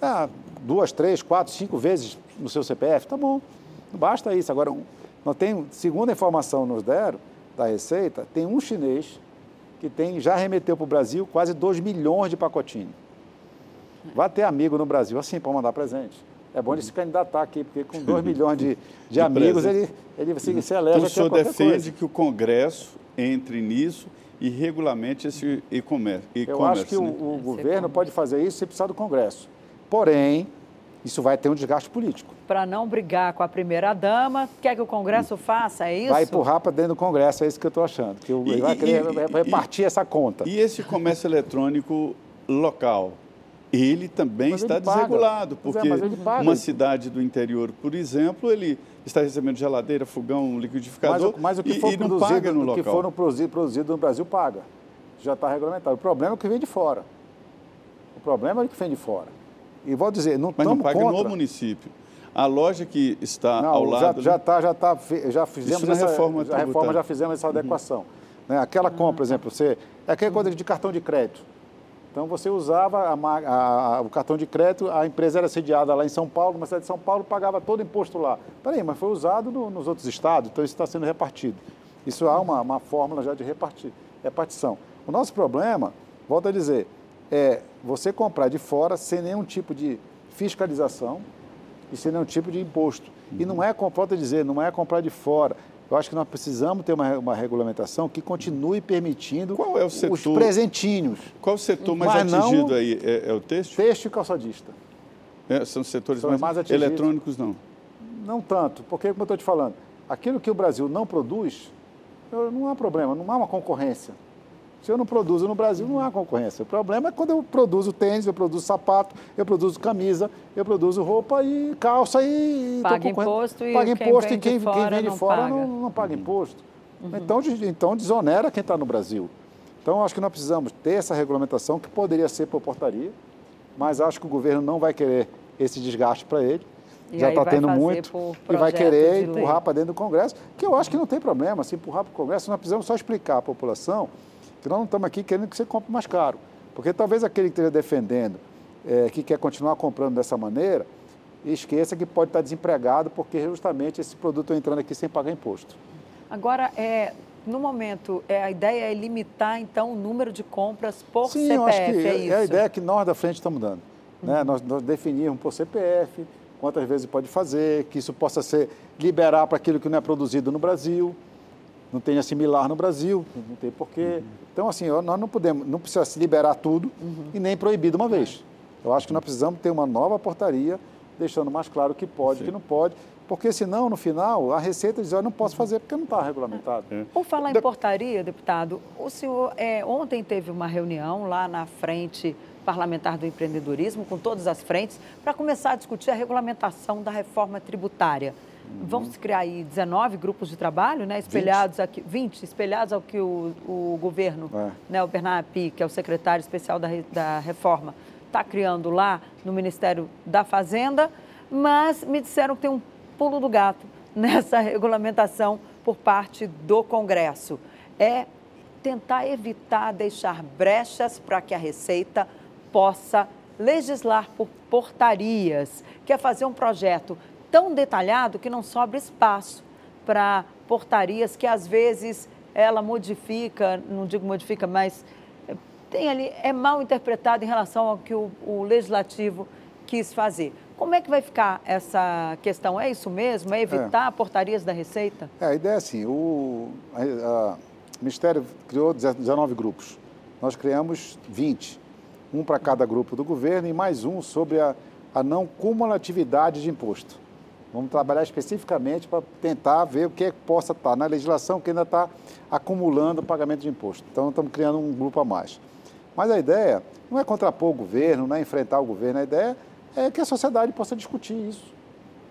ah, duas, três, quatro, cinco vezes no seu CPF, tá bom. Não basta isso. Agora, nós temos, segundo a informação nos deram da Receita, tem um chinês que tem, já remeteu para o Brasil quase 2 milhões de pacotinhos. Vai ter amigo no Brasil assim para mandar presente. É bom ele se candidatar aqui, porque com 2 milhões de, de, de amigos ele, ele se, se elege então, o senhor defende coisa. que o Congresso entre nisso e regulamente esse e-commerce. Eu acho que né? o, o governo pode fazer isso sem precisar do Congresso. Porém, isso vai ter um desgaste político. Para não brigar com a primeira-dama, quer que o Congresso faça, é isso? Vai empurrar para dentro do Congresso, é isso que eu estou achando. Que e, ele vai querer e, repartir e, essa conta. E esse comércio eletrônico local? ele também mas está ele desregulado, é, porque é, uma cidade do interior, por exemplo, ele está recebendo geladeira, fogão, liquidificador mas, mas o que for e, não paga no o local. O que for produzido, produzido no Brasil paga. Já está regulamentado. O problema é o que vem de fora. O problema é o que vem de fora. E vou dizer, não Mas não paga contra. no município. A loja que está não, ao lado... Já está, já, tá, já fizemos essa reforma, já, reforma, já fizemos essa adequação. Uhum. Né? Aquela compra, por exemplo, você, é aquela coisa de cartão de crédito. Então você usava a, a, a, o cartão de crédito, a empresa era sediada lá em São Paulo, na cidade de São Paulo, pagava todo o imposto lá. Peraí, mas foi usado no, nos outros estados, então isso está sendo repartido. Isso há uma, uma fórmula já de repartir, repartição. O nosso problema, volto a dizer, é você comprar de fora sem nenhum tipo de fiscalização e sem nenhum tipo de imposto. E não é, volto a dizer, não é comprar de fora. Eu acho que nós precisamos ter uma, uma regulamentação que continue permitindo é setor, os presentinhos. Qual o setor mais Mas atingido não, aí? É, é, o têxtil? Têxtil e calçadista. É, são setores são mais, mais eletrônicos, não? Não tanto, porque, como eu estou te falando, aquilo que o Brasil não produz, não há problema, não há uma concorrência. Se eu não produzo no Brasil, não há concorrência. O problema é quando eu produzo tênis, eu produzo sapato, eu produzo camisa, eu produzo roupa e calça e. Paga imposto e paga imposto quem e quem, quem vem de fora não, não, paga imposto. Uhum. Então, então, desonera quem está no Brasil. Então, acho que nós precisamos ter essa regulamentação, que poderia ser por portaria, mas acho que o governo não vai querer esse desgaste para ele. E já está tendo muito e vai querer empurrar para dentro do Congresso, que eu acho que não tem problema. Se empurrar para o Congresso, nós precisamos só explicar à população que nós não estamos aqui querendo que você compre mais caro. Porque talvez aquele que esteja defendendo, é, que quer continuar comprando dessa maneira, esqueça que pode estar desempregado porque justamente esse produto está entrando aqui sem pagar imposto. Agora, é, no momento, é, a ideia é limitar, então, o número de compras por Sim, CPF, eu acho que é, é isso? É a ideia que nós da frente estamos dando. Né? Uhum. Nós, nós definirmos por CPF, quantas vezes pode fazer, que isso possa ser liberar para aquilo que não é produzido no Brasil não tem assimilar no Brasil, não tem porquê. Uhum. Então, assim, nós não podemos, não precisa se liberar tudo uhum. e nem proibir de uma vez. Eu acho que nós precisamos ter uma nova portaria, deixando mais claro o que pode e o que não pode, porque senão, no final, a Receita diz, eu não posso fazer porque não está regulamentado. É. Por falar em portaria, deputado, o senhor é, ontem teve uma reunião lá na frente parlamentar do empreendedorismo, com todas as frentes, para começar a discutir a regulamentação da reforma tributária. Vão se criar aí 19 grupos de trabalho, né, espelhados 20. aqui, 20, espelhados ao que o, o governo, é. né, o Bernard Pi, que é o secretário especial da, da reforma, está criando lá no Ministério da Fazenda, mas me disseram que tem um pulo do gato nessa regulamentação por parte do Congresso. É tentar evitar deixar brechas para que a Receita possa legislar por portarias, quer fazer um projeto tão detalhado que não sobra espaço para portarias que às vezes ela modifica, não digo modifica, mas eh, tem ali, é mal interpretado em relação ao que o, o legislativo quis fazer. Como é que vai ficar essa questão? É isso mesmo? É evitar é. portarias da Receita? É, a ideia é assim, o, a, a, o Ministério criou 19 grupos. Nós criamos 20, um para cada grupo do governo e mais um sobre a, a não cumulatividade de imposto. Vamos trabalhar especificamente para tentar ver o que, é que possa estar na legislação que ainda está acumulando o pagamento de imposto. Então, estamos criando um grupo a mais. Mas a ideia não é contrapor o governo, não é enfrentar o governo, a ideia é que a sociedade possa discutir isso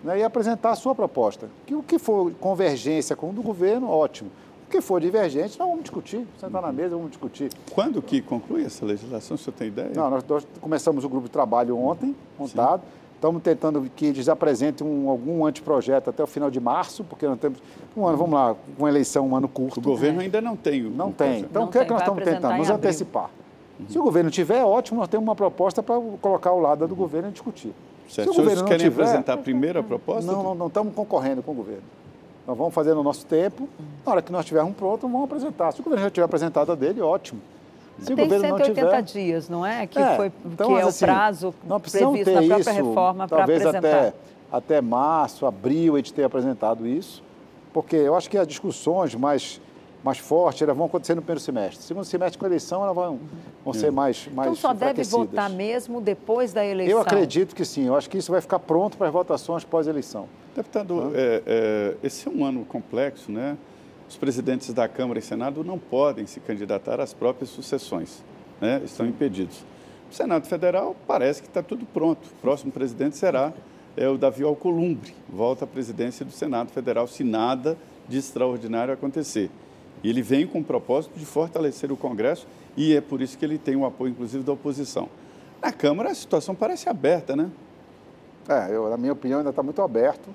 né, e apresentar a sua proposta. Que o que for convergência com o do governo, ótimo. O que for divergente, nós vamos discutir, sentar na mesa, vamos discutir. Quando que conclui essa legislação, o senhor tem ideia? Não, nós, nós começamos o grupo de trabalho ontem, montado. Sim. Estamos tentando que eles apresentem um, algum anteprojeto até o final de março, porque nós temos um ano, vamos lá, uma eleição um ano curto. O governo ainda não tem. O não tem. Então, não o que é que nós estamos tentando? Nos antecipar. Uhum. Se o governo tiver, ótimo, nós temos uma proposta para colocar ao lado do governo e discutir. Certo. Se o governo não querem tiver, apresentar a primeira proposta? Não, não, não estamos concorrendo com o governo. Nós vamos fazer no nosso tempo. Na hora que nós estivermos prontos, vamos apresentar. Se o governo já tiver apresentado a dele, ótimo. Se Tem 180 tiver... dias, não é? Que, é, foi, então, que é assim, o prazo previsto na própria isso, reforma para apresentar. Até, até março, abril, a gente ter apresentado isso, porque eu acho que as discussões mais mais fortes, elas vão acontecer no primeiro semestre. Segundo semestre com a eleição, elas vão, vão ser mais mais Então só deve votar mesmo depois da eleição? Eu acredito que sim. Eu acho que isso vai ficar pronto para as votações pós-eleição. Deputado, é, é, esse é um ano complexo, né? Os presidentes da Câmara e Senado não podem se candidatar às próprias sucessões, né? Estão impedidos. O Senado Federal parece que está tudo pronto. O próximo presidente será é, o Davi Alcolumbre, volta à presidência do Senado Federal se nada de extraordinário acontecer. E ele vem com o propósito de fortalecer o Congresso e é por isso que ele tem o apoio, inclusive, da oposição. Na Câmara, a situação parece aberta, né? É, eu, na minha opinião, ainda está muito aberto.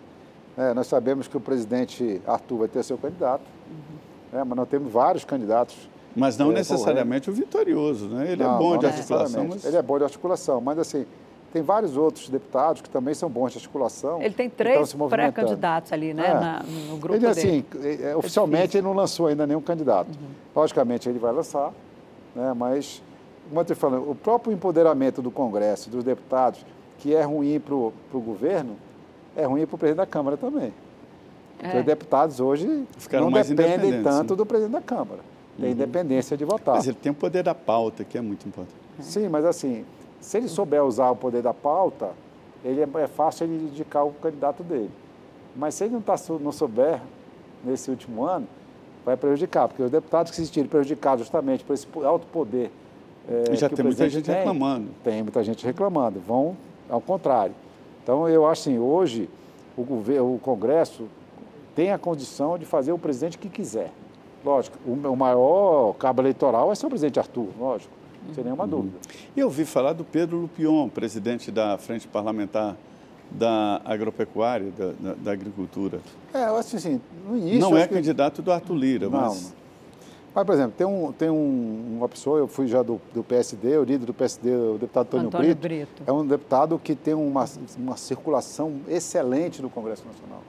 É, nós sabemos que o presidente Arthur vai ter seu candidato, uhum. é, mas nós temos vários candidatos. Mas não é, necessariamente o vitorioso, né? Ele é não, é bom de articulação. Mas... Ele é bom de articulação, mas assim, tem vários outros deputados que também são bons de articulação. Ele tem três pré-candidatos ali, né, é. na, no grupo ele, assim, dele. É, oficialmente ele não lançou ainda nenhum candidato. Uhum. Logicamente ele vai lançar, né, mas, como eu estou falando, o próprio empoderamento do Congresso, dos deputados, que é ruim para o governo, é ruim para o presidente da Câmara também. É. Porque os deputados hoje Ficaram não dependem tanto do presidente da Câmara. Tem uhum. independência de votar. Mas ele tem o poder da pauta, que é muito importante. Sim, mas assim, se ele souber usar o poder da pauta, ele é, é fácil ele indicar o candidato dele. Mas se ele não, tá, não souber, nesse último ano, vai prejudicar, porque os deputados que se sentirem prejudicados justamente por esse alto poder. É, e já tem muita gente tem, reclamando. Tem muita gente reclamando, vão ao contrário. Então, eu acho assim, hoje o, governo, o Congresso tem a condição de fazer o presidente que quiser. Lógico, o, maior cabo eleitoral é ser o presidente Arthur, lógico sem nenhuma uhum. dúvida. E eu ouvi falar do Pedro Lupion, presidente da Frente Parlamentar da Agropecuária, da, da, da Agricultura. É, eu acho assim, no início... Não é candidato do Arthur Lira, não, mas... Não. Mas, por exemplo, tem, um, tem um, uma pessoa, eu fui já do, do PSD, o líder do PSD, o deputado Antônio, Antônio Brito, Brito, é um deputado que tem uma, uma circulação excelente no Congresso Nacional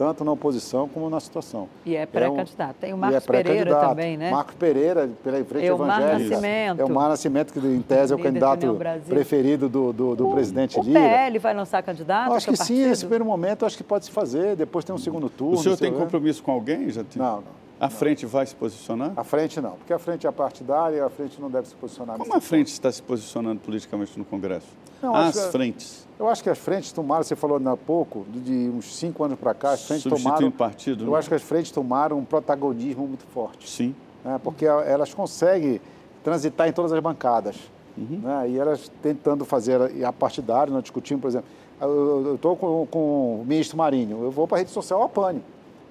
tanto na oposição como na situação. E é pré-candidato. Tem o Marcos é Pereira também, né? Marcos Pereira, pela Frente é Evangélica. Nascimento. É o Mar Nascimento, que em tese é o candidato preferido do, do, do o, presidente Lira. O PL vai lançar candidato? acho que sim, nesse primeiro momento acho que pode se fazer, depois tem um segundo turno. O senhor tem compromisso com alguém? Já tem... Não, não. A frente vai se posicionar? A frente não, porque a frente é partidária e a frente não deve se posicionar. Como a frente está se posicionando politicamente no Congresso? Não, as que, frentes. Eu acho que as frentes tomaram, você falou há pouco, de uns cinco anos para cá, as frentes tomaram. partido. Eu né? acho que as frentes tomaram um protagonismo muito forte. Sim. Né, porque elas conseguem transitar em todas as bancadas. Uhum. Né, e elas tentando fazer a partidária, nós discutimos, por exemplo, eu estou com, com, o ministro Marinho, eu vou para a rede social, apane.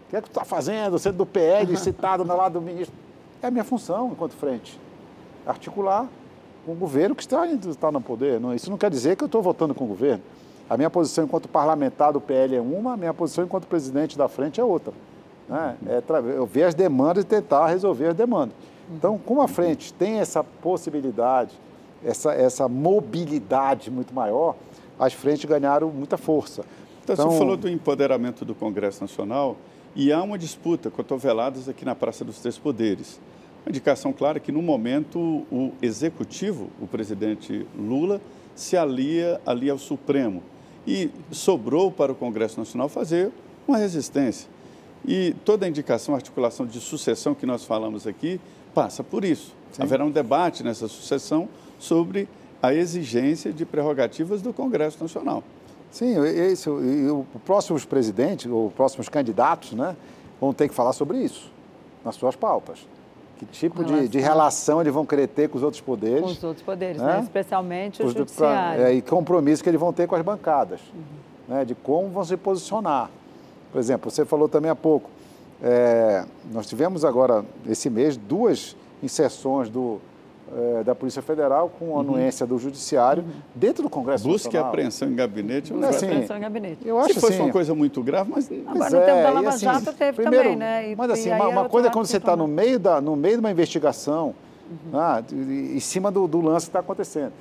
O que é que tu está fazendo? Sendo do PL, citado na lado do ministro. É a minha função enquanto frente. Articular com o governo que está, está no poder. Não, isso não quer dizer que eu estou votando com o governo. A minha posição enquanto parlamentar do PL é uma, a minha posição enquanto presidente da frente é outra. Né? É eu ver as demandas e tentar resolver as demandas. Então, como a frente tem essa possibilidade, essa, essa mobilidade muito maior, as frentes ganharam muita força. Então, então, você falou do empoderamento do Congresso Nacional. E há uma disputa cotoveladas aqui na Praça dos Três Poderes. Uma indicação clara que, no momento, o executivo, o presidente Lula, se alia ali ao Supremo. E sobrou para o Congresso Nacional fazer uma resistência. E toda a indicação, articulação de sucessão que nós falamos aqui, passa por isso. Sim. Haverá um debate nessa sucessão sobre a exigência de prerrogativas do Congresso Nacional. Sim, isso, e os próximos presidentes, ou próximos candidatos, né, vão ter que falar sobre isso nas suas pautas. Que tipo de, de, relação eles vão querer ter com os outros poderes. Com os outros poderes, né? Né? especialmente o judiciário. É, e compromisso que eles vão ter com as bancadas, uhum. né? de como vão se posicionar. Por exemplo, você falou também há pouco, é, nós tivemos agora, esse mês, duas inserções do, é, da Polícia Federal com a anuência uhum. do Judiciário uhum. dentro do Congresso Busque Nacional. apreensão em gabinete. Busque assim, apreensão em gabinete. Eu acho Se fosse assim, uma coisa muito grave, mas... Agora, no é, tempo da Lava assim, Jato teve primeiro, também, né? E, mas assim, uma, uma coisa é quando você está no, meio da, no meio de uma investigação, uhum. ah, em cima do, do lance que está acontecendo.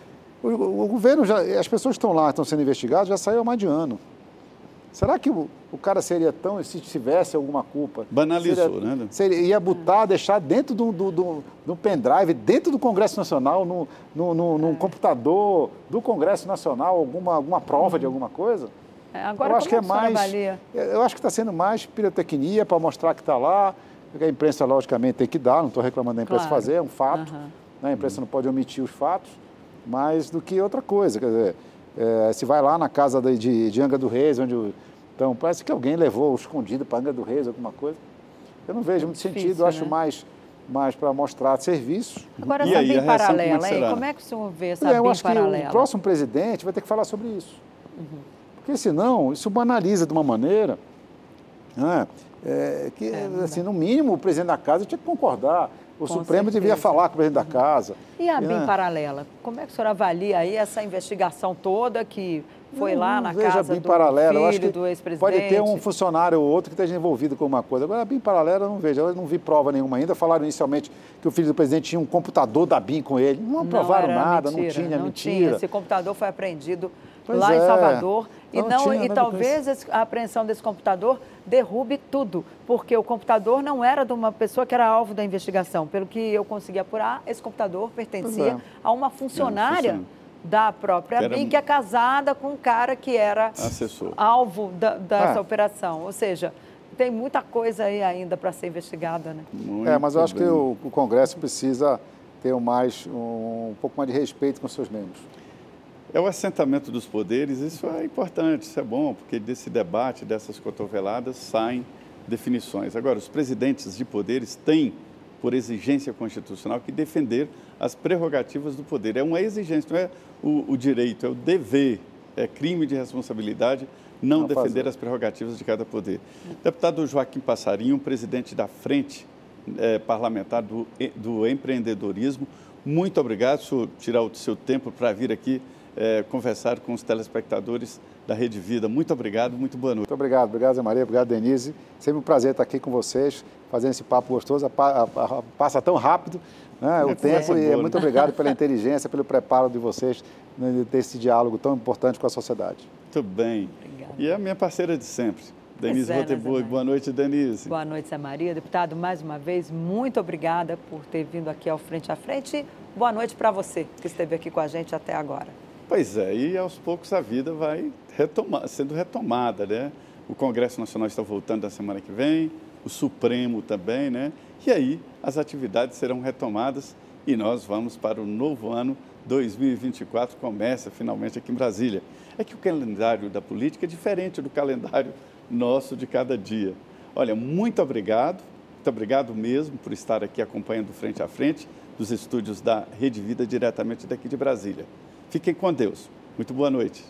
O, o, o, governo, já, as pessoas que estão lá, estão sendo investigadas, já saiu há mais de ano. Será que o, o cara seria tão, se tivesse alguma culpa? Banalizou, seria, né? Seria, ia botar, deixar dentro do, do, do, do pendrive, dentro do Congresso Nacional, no, no, no, é. computador do Congresso Nacional, alguma, alguma prova uhum. de alguma coisa? É, agora, eu acho que é mais. Avalia? Eu acho que está sendo mais pirotecnia para mostrar que está lá. A imprensa, logicamente, tem que dar, não estou reclamando da imprensa claro. fazer, é um fato. Uhum. Né? A imprensa não pode omitir os fatos, mais do que outra coisa. Quer dizer, é, se vai lá na casa de, de Anga do Reis, onde. Então, parece que alguém levou escondido para Anga do Reis, alguma coisa. Eu não vejo muito Difícil, sentido, né? acho mais mais para mostrar serviço. Agora, e essa aí, BIM paralela, como é, como é que o senhor vê essa é, eu acho paralela? Que o próximo presidente vai ter que falar sobre isso. Uhum. Porque senão, isso banaliza de uma maneira né, é, que, é, assim, no mínimo, o presidente da casa tinha que concordar. O com Supremo certeza. devia falar com o presidente da casa. E a BIM paralela? Como é que o senhor avalia aí essa investigação toda que foi não, lá na casa do paralela. filho, eu acho que do ex-presidente? Pode ter um funcionário ou outro que esteja envolvido com uma coisa. Agora, a BIM paralela eu não vejo. Eu não vi prova nenhuma ainda. Falaram inicialmente que o filho do presidente tinha um computador da BIM com ele. Não, não provaram nada, mentira, não tinha, não mentira. Tinha. Esse computador foi apreendido pois lá é. em Salvador. E, não, não e talvez a apreensão desse computador derrube tudo, porque o computador não era de uma pessoa que era alvo da investigação. Pelo que eu consegui apurar, esse computador pertencia é. a uma funcionária da própria era... BIM, que é casada com um cara que era Assessor. alvo da, dessa ah. operação. Ou seja, tem muita coisa aí ainda para ser investigada. Né? Muito é, mas eu acho bem. que o, o, Congresso precisa ter mais, um, um pouco mais de respeito com seus membros. É o assentamento dos poderes, isso é importante, isso é bom, porque desse debate, dessas cotoveladas, saem definições. Agora, os presidentes de poderes têm, por exigência constitucional, que defender as prerrogativas do poder. É uma exigência, não é o, o direito, é o dever, é crime de responsabilidade não, não defender fazer. as prerrogativas de cada poder. Deputado Joaquim Passarinho, presidente da Frente é, Parlamentar do, do Empreendedorismo, muito obrigado por tirar o seu tempo para vir aqui é, conversar com os telespectadores da Rede Vida. Muito obrigado, muito boa noite. Muito obrigado, obrigado Zé Maria, obrigado Denise. Sempre um prazer estar aqui com vocês, fazendo esse papo gostoso. Passa tão rápido né, o tempo e muito né? obrigado pela inteligência, pelo preparo de vocês né, desse diálogo tão importante com a sociedade. Muito bem. Obrigada. E é a minha parceira de sempre. Denise é, Roteburg. Boa noite, Denise. Boa noite, Zé Maria. Deputado, mais uma vez, muito obrigada por ter vindo aqui ao Frente a Frente. Boa noite para você que esteve aqui com a gente até agora. Pois é, e aos poucos a vida vai sendo retomada, né? O Congresso Nacional está voltando na semana que vem, o Supremo também, né? E aí as atividades serão retomadas e nós vamos para o novo ano 2024, começa finalmente aqui em Brasília. É que o calendário da política é diferente do calendário nosso de cada dia. Olha, muito obrigado, muito obrigado mesmo por estar aqui acompanhando frente a frente dos estúdios da Rede Vida diretamente daqui de Brasília. Fiquem com Deus. Muito boa noite.